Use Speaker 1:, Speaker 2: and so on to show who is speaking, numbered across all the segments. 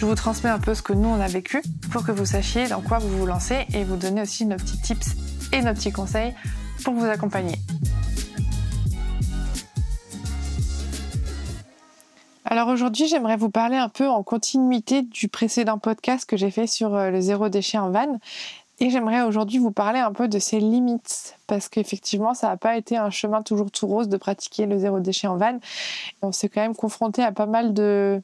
Speaker 1: je vous transmets un peu ce que nous on a vécu pour que vous sachiez dans quoi vous vous lancez et vous donner aussi nos petits tips et nos petits conseils pour vous accompagner. Alors aujourd'hui, j'aimerais vous parler un peu en continuité du précédent podcast que j'ai fait sur euh, le zéro déchet en van. Et j'aimerais aujourd'hui vous parler un peu de ses limites, parce qu'effectivement, ça n'a pas été un chemin toujours tout rose de pratiquer le zéro déchet en van. On s'est quand même confronté à pas mal de,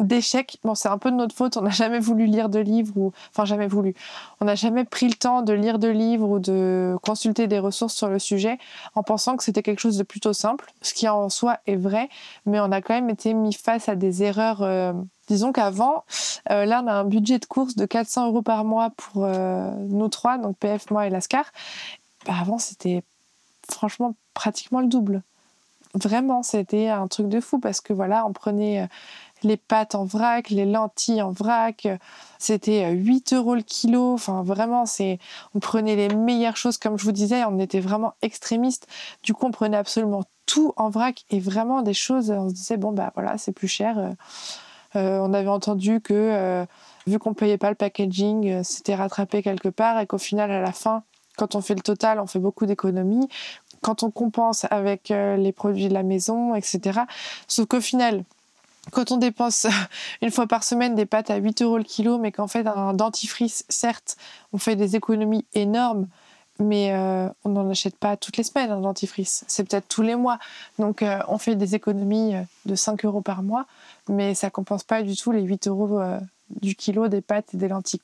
Speaker 1: d'échecs. Bon, c'est un peu de notre faute, on n'a jamais voulu lire de livres, ou enfin jamais voulu. On n'a jamais pris le temps de lire de livres ou de consulter des ressources sur le sujet en pensant que c'était quelque chose de plutôt simple, ce qui en soi est vrai, mais on a quand même été mis face à des erreurs. Euh, disons qu'avant, euh, là on a un budget de course de 400 euros par mois pour euh, nous trois, donc PF, moi et Lascar. Bah, avant c'était franchement pratiquement le double. Vraiment, c'était un truc de fou parce que voilà, on prenait les pâtes en vrac, les lentilles en vrac. C'était 8 euros le kilo. Enfin, vraiment, c'est, on prenait les meilleures choses. Comme je vous disais, on était vraiment extrémistes. Du coup, on prenait absolument tout en vrac et vraiment des choses. On se disait, bon, bah voilà, c'est plus cher. Euh, on avait entendu que, euh, vu qu'on payait pas le packaging, euh, c'était rattrapé quelque part et qu'au final, à la fin, quand on fait le total, on fait beaucoup d'économies. Quand on compense avec les produits de la maison, etc. Sauf qu'au final, quand on dépense une fois par semaine des pâtes à 8 euros le kilo, mais qu'en fait un dentifrice, certes, on fait des économies énormes, mais euh, on n'en achète pas toutes les semaines un dentifrice, c'est peut-être tous les mois. Donc euh, on fait des économies euh, de 5 euros par mois, mais ça compense pas du tout les 8 euros du kilo des pâtes et des lentilles.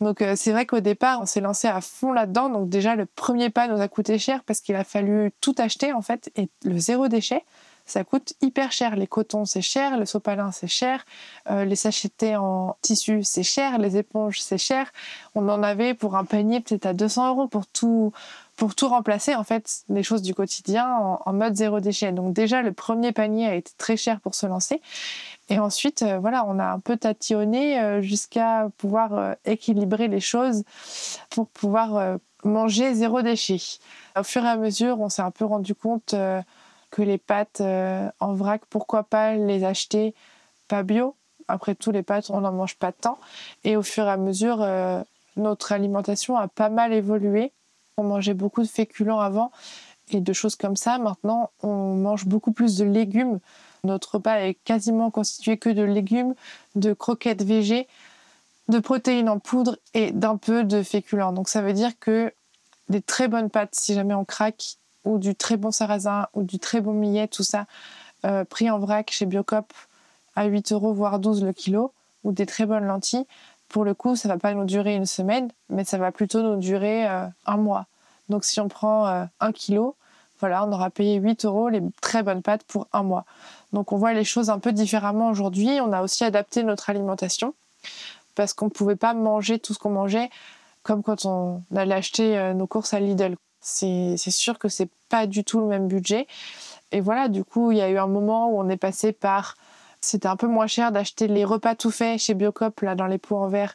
Speaker 1: Donc c'est vrai qu'au départ, on s'est lancé à fond là-dedans. Donc déjà, le premier pas nous a coûté cher parce qu'il a fallu tout acheter en fait et le zéro déchet ça coûte hyper cher. Les cotons, c'est cher, le sopalin, c'est cher, euh, les sachetés en tissu, c'est cher, les éponges, c'est cher. On en avait pour un panier peut-être à 200 euros pour tout, pour tout remplacer, en fait, les choses du quotidien en, mode zéro déchet. Donc déjà, le premier panier a été très cher pour se lancer. Et ensuite, euh, voilà, on a un peu tatillonné euh, jusqu'à pouvoir équilibrer les choses pour pouvoir manger zéro déchet. Au fur et à mesure, on s'est un peu rendu compte que les pâtes euh, en vrac, pourquoi pas les acheter pas bio? Après tout, les pâtes, on n'en mange pas tant. Et au fur et à mesure, euh, notre alimentation a pas mal évolué. On mangeait beaucoup de féculents avant et de choses comme ça. Maintenant, on mange beaucoup plus de légumes. Notre repas est quasiment constitué que de légumes, de croquettes végé, de protéines en poudre et d'un peu de féculents. Donc ça veut dire que des très bonnes pâtes, si jamais on craque, ou du très bon sarrasin ou du très bon millet, tout ça, euh, pris en vrac chez Biocop à 8 euros, voire 12 le kilo, ou des très bonnes lentilles, pour le coup, ça va pas nous durer une semaine, mais ça va plutôt nous durer euh, un mois. Donc si on prend euh, un kilo, voilà, on aura payé 8 euros les très bonnes pâtes pour un mois. Donc on voit les choses un peu différemment aujourd'hui. On a aussi adapté notre alimentation parce qu'on ne pouvait pas manger tout ce qu'on mangeait comme quand on allait acheter nos courses à Lidl c'est sûr que c'est pas du tout le même budget. Et voilà, du coup, il y a eu un moment où on est passé par C'était un peu moins cher d'acheter les repas tout faits chez Biocop, là, dans les pots en verre.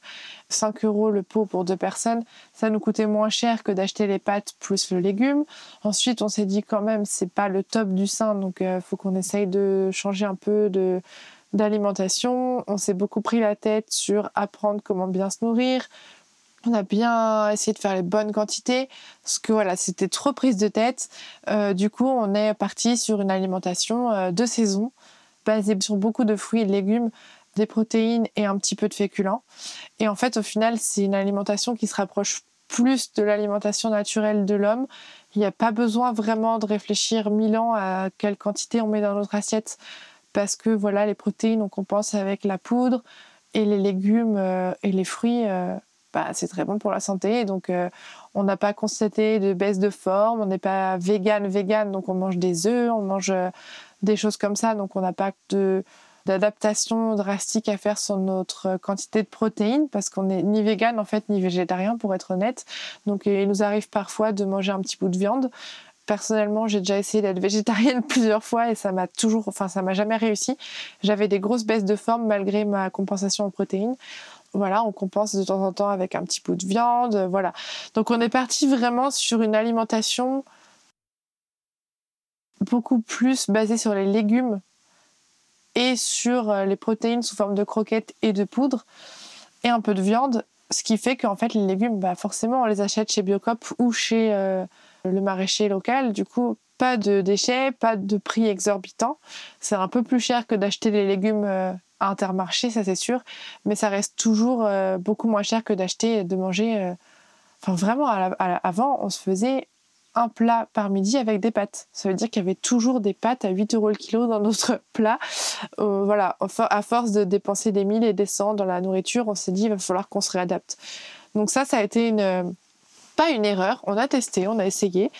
Speaker 1: 5 euros le pot pour deux personnes. Ça nous coûtait moins cher que d'acheter les pâtes plus le légume. Ensuite, on s'est dit quand même, c'est pas le top du sein, donc il euh, faut qu'on essaye de changer un peu de d'alimentation. On s'est beaucoup pris la tête sur apprendre comment bien se nourrir. On a bien essayé de faire les bonnes quantités, parce que voilà, c'était trop prise de tête. Euh, du coup, on est parti sur une alimentation euh, de saison, basée sur beaucoup de fruits et de légumes, des protéines et un petit peu de féculents. Et en fait, au final, c'est une alimentation qui se rapproche plus de l'alimentation naturelle de l'homme. Il n'y a pas besoin vraiment de réfléchir mille ans à quelle quantité on met dans notre assiette parce que voilà, les protéines, on compense avec la poudre et les légumes euh, et les fruits, c'est très bon pour la santé. Donc, euh, on n'a pas constaté de baisse de forme, on n'est pas vegan, vegan, donc on mange des œufs, on mange des choses comme ça, donc on n'a pas d'adaptation drastique à faire sur notre quantité de protéines parce qu'on n'est ni vegan en fait ni végétarien pour être honnête. Donc il nous arrive parfois de manger un petit bout de viande, Personnellement, j'ai déjà essayé d'être végétarienne plusieurs fois et ça m'a toujours, enfin, ça m'a jamais réussi. J'avais des grosses baisses de forme malgré ma compensation en protéines. Voilà, on compense de temps en temps avec un petit bout de viande, voilà. Donc on est parti vraiment sur une alimentation beaucoup plus basée sur les légumes et sur euh, les protéines sous forme de croquettes et de poudre et un peu de viande, ce qui fait qu'en fait les légumes, bah forcément on les achète chez Biocop ou chez euh, le maraîcher local. Du coup, pas de déchets, pas de prix exorbitant. C'est un peu plus cher que d'acheter les légumes euh, Intermarché, ça c'est sûr, mais ça reste toujours euh, beaucoup moins cher que d'acheter, de manger. Euh, enfin, vraiment, avant, on se faisait un plat par midi avec des pâtes. Ça veut dire qu'il y avait toujours des pâtes à 8 euros le kilo dans notre plat. voilà, à force de dépenser des mille et des cents dans la nourriture, on s'est dit il va falloir qu'on se réadapte. Donc ça, ça a été une, pas une erreur, on a testé, on a essayé,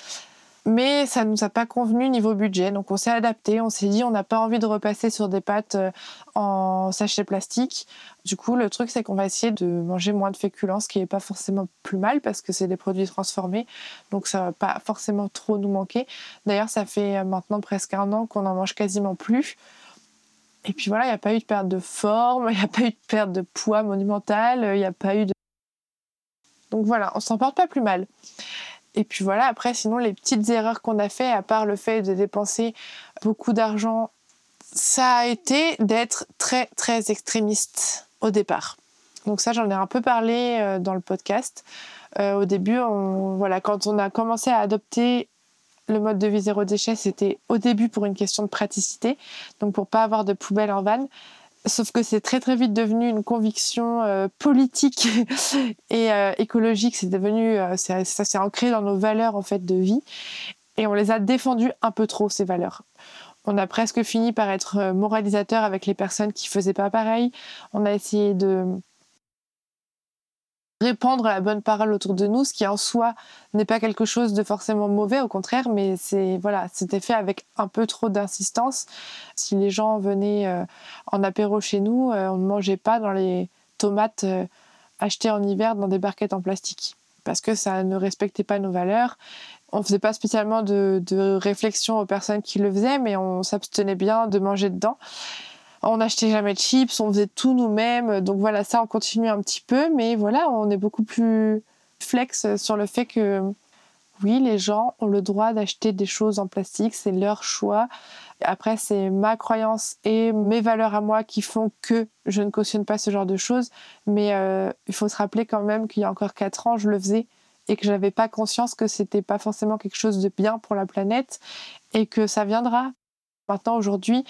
Speaker 1: mais ça ne nous a pas convenu niveau budget. Donc on s'est adapté, on s'est dit on n'a pas envie de repasser sur des pâtes euh, en sachet plastique. Du coup, le truc c'est qu'on va essayer de manger moins de féculents, ce qui n'est pas forcément plus mal parce que c'est des produits transformés, donc ça va pas forcément trop nous manquer. D'ailleurs, ça fait maintenant presque un an qu'on en mange quasiment plus. Et puis voilà, il n'y a pas eu de perte de forme, il n'y a pas eu de perte de poids monumental, il n'y a pas eu de donc voilà, on s'en porte pas plus mal. Et puis voilà, après, sinon, les petites erreurs qu'on a fait, à part le fait de dépenser beaucoup d'argent, ça a été d'être très, très extrémiste au départ. Donc ça, j'en ai un peu parlé euh, dans le podcast. Euh, au début, voilà, quand on a commencé à adopter le mode de vie zéro déchet, c'était au début pour une question de praticité, donc pour pas avoir de poubelle en vanne. Sauf que c'est très très vite devenu une conviction euh, politique et euh, écologique. C'est devenu, euh, ça, s'est ancré dans nos valeurs en fait de vie, et on les a défendues un peu trop ces valeurs. On a presque fini par être moralisateur avec les personnes qui faisaient pas pareil. On a essayé de répandre la bonne parole autour de nous, ce qui en soi n'est pas quelque chose de forcément mauvais, au contraire, mais c'est voilà, c'était fait avec un peu trop d'insistance. Si les gens venaient euh, en apéro chez nous, euh, on ne mangeait pas dans les tomates euh, achetées en hiver dans des barquettes en plastique, parce que ça ne respectait pas nos valeurs. On ne faisait pas spécialement de, de réflexion aux personnes qui le faisaient, mais on s'abstenait bien de manger dedans on n'achetait jamais de chips, on faisait tout nous-mêmes. Donc voilà, ça, on continue un petit peu, mais voilà, on est beaucoup plus flex sur le fait que oui, les gens ont le droit d'acheter des choses en plastique, c'est leur choix. Après, c'est ma croyance et mes valeurs à moi qui font que je ne cautionne pas ce genre de choses. Mais euh, il faut se rappeler quand même qu'il y a encore 4 ans, je le faisais et que je n'avais pas conscience que c'était pas forcément quelque chose de bien pour la planète et que ça viendra. Maintenant, aujourd'hui,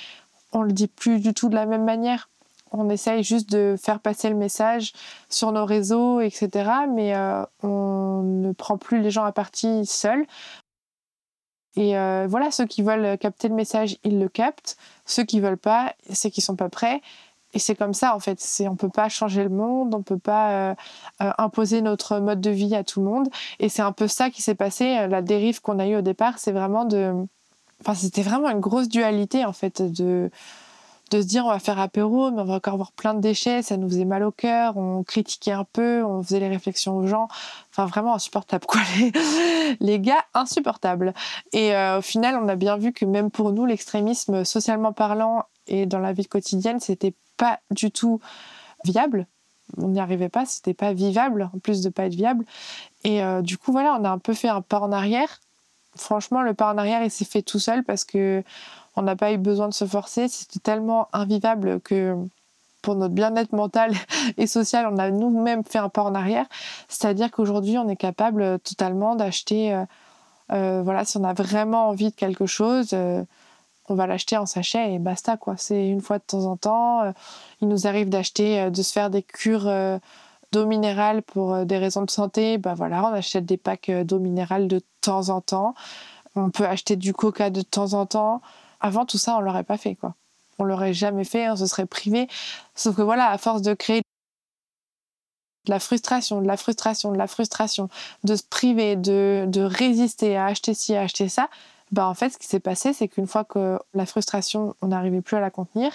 Speaker 1: on le dit plus du tout de la même manière. On essaye juste de faire passer le message sur nos réseaux, etc. Mais euh, on ne prend plus les gens à partie seuls. Et euh, voilà, ceux qui veulent capter le message, ils le captent. Ceux qui veulent pas, c'est qu'ils sont pas prêts. Et c'est comme ça en fait. C'est on peut pas changer le monde, on peut pas euh, imposer notre mode de vie à tout le monde. Et c'est un peu ça qui s'est passé. La dérive qu'on a eue au départ, c'est vraiment de Enfin, c'était vraiment une grosse dualité en fait de de se dire on va faire apéro, mais on va encore avoir plein de déchets, ça nous faisait mal au cœur, on critiquait un peu, on faisait les réflexions aux gens. Enfin, vraiment insupportable, quoi. Les, gars, insupportables. Et euh, au final, on a bien vu que même pour nous, l'extrémisme, socialement parlant et dans la vie quotidienne, c'était pas du tout viable. On n'y arrivait pas, c'était pas vivable, en plus de pas être viable. Et euh, du coup, voilà, on a un peu fait un pas en arrière. Franchement, le pas en arrière, il s'est fait tout seul parce que on n'a pas eu besoin de se forcer. C'était tellement invivable que pour notre bien-être mental et social, on a nous-mêmes fait un pas en arrière. C'est-à-dire qu'aujourd'hui, on est capable totalement d'acheter, euh, euh, voilà, si on a vraiment envie de quelque chose, euh, on va l'acheter en sachet et basta, quoi. C'est une fois de temps en temps. il nous arrive d'acheter, de se faire des cures d'eau minérale pour des raisons de santé. Bah voilà, on achète des packs d'eau minérale de temps en temps. On peut acheter du coca de temps en temps. Avant, tout ça, on l'aurait pas fait, quoi. On l'aurait jamais fait, on se serait privé. Sauf que voilà, à force de créer de la frustration, de la frustration, de la frustration, de se priver, de, de résister à acheter ci, acheter ça, bah en fait, ce qui s'est passé, c'est qu'une fois que la frustration, on n'arrivait plus à la contenir,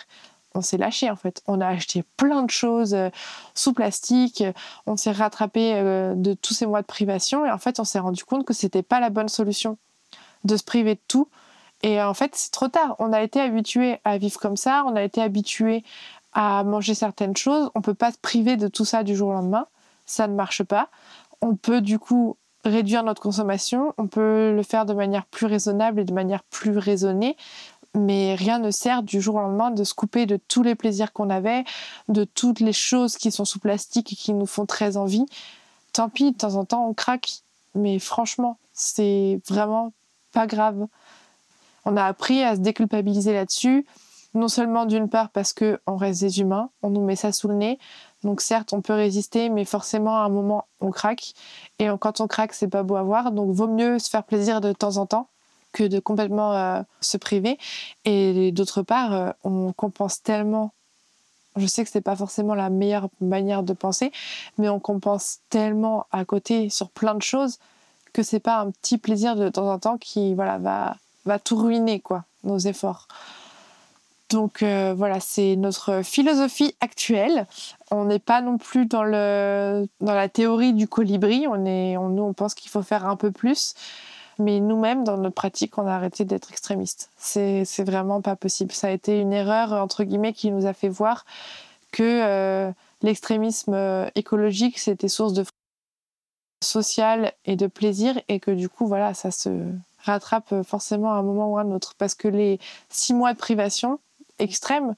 Speaker 1: on s'est lâché en fait. On a acheté plein de choses euh, sous plastique, on s'est rattrapé euh, de tous ces mois de privation et en fait, on s'est rendu compte que c'était pas la bonne solution de se priver de tout et en fait, c'est trop tard. On a été habitué à vivre comme ça, on a été habitué à manger certaines choses. On peut pas se priver de tout ça du jour au lendemain. Ça ne marche pas. On peut du coup réduire notre consommation. On peut le faire de manière plus raisonnable et de manière plus raisonnée. Mais rien ne sert du jour au lendemain de se couper de tous les plaisirs qu'on avait, de toutes les choses qui sont sous plastique et qui nous font très envie. Tant pis, de temps en temps, on craque. Mais franchement, c'est vraiment pas grave on a appris à se déculpabiliser là-dessus, non seulement d'une part parce qu'on reste des humains, on nous met ça sous le nez, donc certes on peut résister, mais forcément à un moment on craque, et quand on craque c'est pas beau à voir, donc vaut mieux se faire plaisir de temps en temps que de complètement euh, se priver, et d'autre part euh, on compense tellement je sais que c'est pas forcément la meilleure manière de penser, mais on compense tellement à côté sur plein de choses que c'est pas un petit plaisir de temps en temps qui voilà va va tout ruiner, quoi, nos efforts. Donc euh, voilà, c'est notre philosophie actuelle. On n'est pas non plus dans, le, dans la théorie du colibri. On est, nous, on pense qu'il faut faire un peu plus. Mais nous-mêmes, dans notre pratique, on a arrêté d'être extrémistes. C'est, vraiment pas possible. Ça a été une erreur, entre guillemets, qui nous a fait voir que euh, l'extrémisme euh, écologique, c'était source de social et de plaisir et que du coup, voilà, ça se, rattrape euh, forcément à un moment ou à un autre. Parce que les six mois de privation extrême,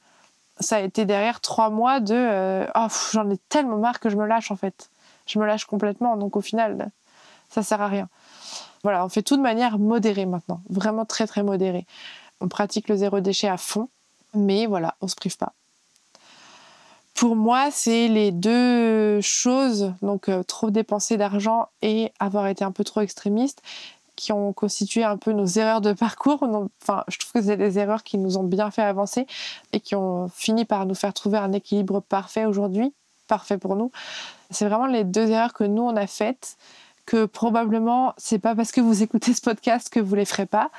Speaker 1: ça a été derrière trois mois de euh, oh, j'en ai tellement marre que je me lâche en fait. Je me lâche complètement, donc au final, ça sert à rien. Voilà, on fait tout de manière modérée maintenant, vraiment très très modérée. On pratique le zéro déchet à fond, mais voilà, on se prive pas. Pour moi, c'est les deux choses, donc euh, trop dépenser d'argent et avoir été un peu trop extrémiste, qui ont constitué un peu nos erreurs de parcours. Enfin, je trouve que c'est des erreurs qui nous ont bien fait avancer et qui ont fini par nous faire trouver un équilibre parfait aujourd'hui, parfait pour nous. C'est vraiment les deux erreurs que nous on a faites que probablement c'est pas parce que vous écoutez ce podcast que vous les ferez pas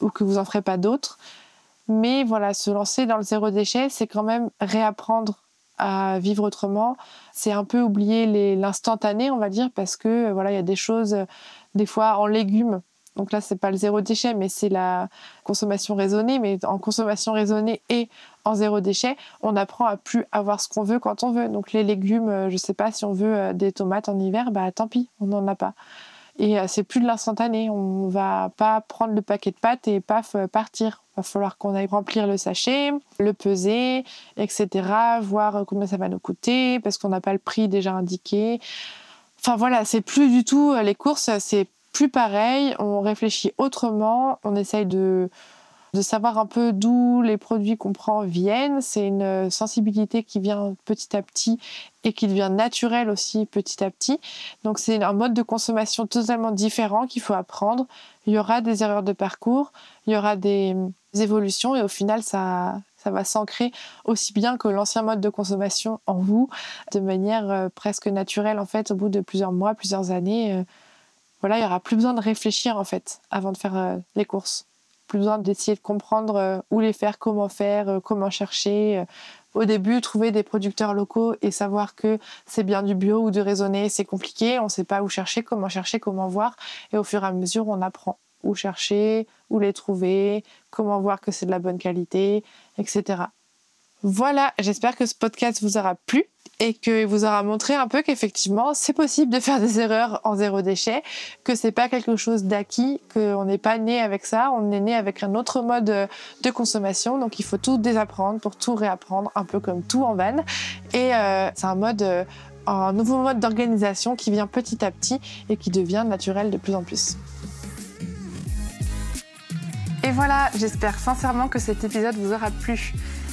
Speaker 1: ou que vous en ferez pas d'autres. Mais voilà, se lancer dans le zéro déchet, c'est quand même réapprendre à vivre autrement. C'est un peu oublier l'instantané, on va dire, parce que voilà, il y a des choses des fois en légumes. Donc là, c'est pas le zéro déchet, mais c'est la consommation raisonnée. Mais en consommation raisonnée et en zéro déchet, on apprend à plus avoir ce qu'on veut quand on veut. Donc les légumes, euh, je sais pas si on veut euh, des tomates en hiver, bah tant pis, on n'en a pas. Et euh, c'est plus de l'instantané. On va pas prendre le paquet de pâtes et paf partir. Va falloir qu'on aille remplir le sachet, le peser, etc. Voir combien ça va nous coûter parce qu'on n'a pas le prix déjà indiqué. Enfin voilà, c'est plus du tout les courses, c'est plus pareil. On réfléchit autrement, on essaye de, de savoir un peu d'où les produits qu'on prend viennent. C'est une sensibilité qui vient petit à petit et qui devient naturelle aussi petit à petit. Donc c'est un mode de consommation totalement différent qu'il faut apprendre. Il y aura des erreurs de parcours, il y aura des évolutions et au final ça, ça va s'ancrer aussi bien que l'ancien mode de consommation en vous, de manière euh, presque naturelle en fait, au bout de plusieurs mois, plusieurs années. Voilà, il y aura plus besoin de réfléchir en fait avant de faire euh, les courses. plus besoin d'essayer de comprendre euh, où les faire, comment faire, euh, comment chercher. Au début, trouver des producteurs locaux et savoir que c'est bien du bio ou de raisonner, c'est compliqué. On ne sait pas où chercher, comment chercher, comment voir. Et au fur et à mesure, on apprend où chercher, où les trouver, comment voir que c'est de la bonne qualité, etc. Voilà, j'espère que ce podcast vous aura plu et qu'il vous aura montré un peu qu'effectivement c'est possible de faire des erreurs en zéro déchet, que c'est pas quelque chose d'acquis, qu'on n'est pas né avec ça, on est né avec un autre mode de consommation, donc il faut tout désapprendre pour tout réapprendre, un peu comme tout en van. Et euh, c'est un mode, euh, un nouveau mode d'organisation qui vient petit à petit et qui devient naturel de plus en plus. Et voilà, j'espère sincèrement que cet épisode vous aura plu.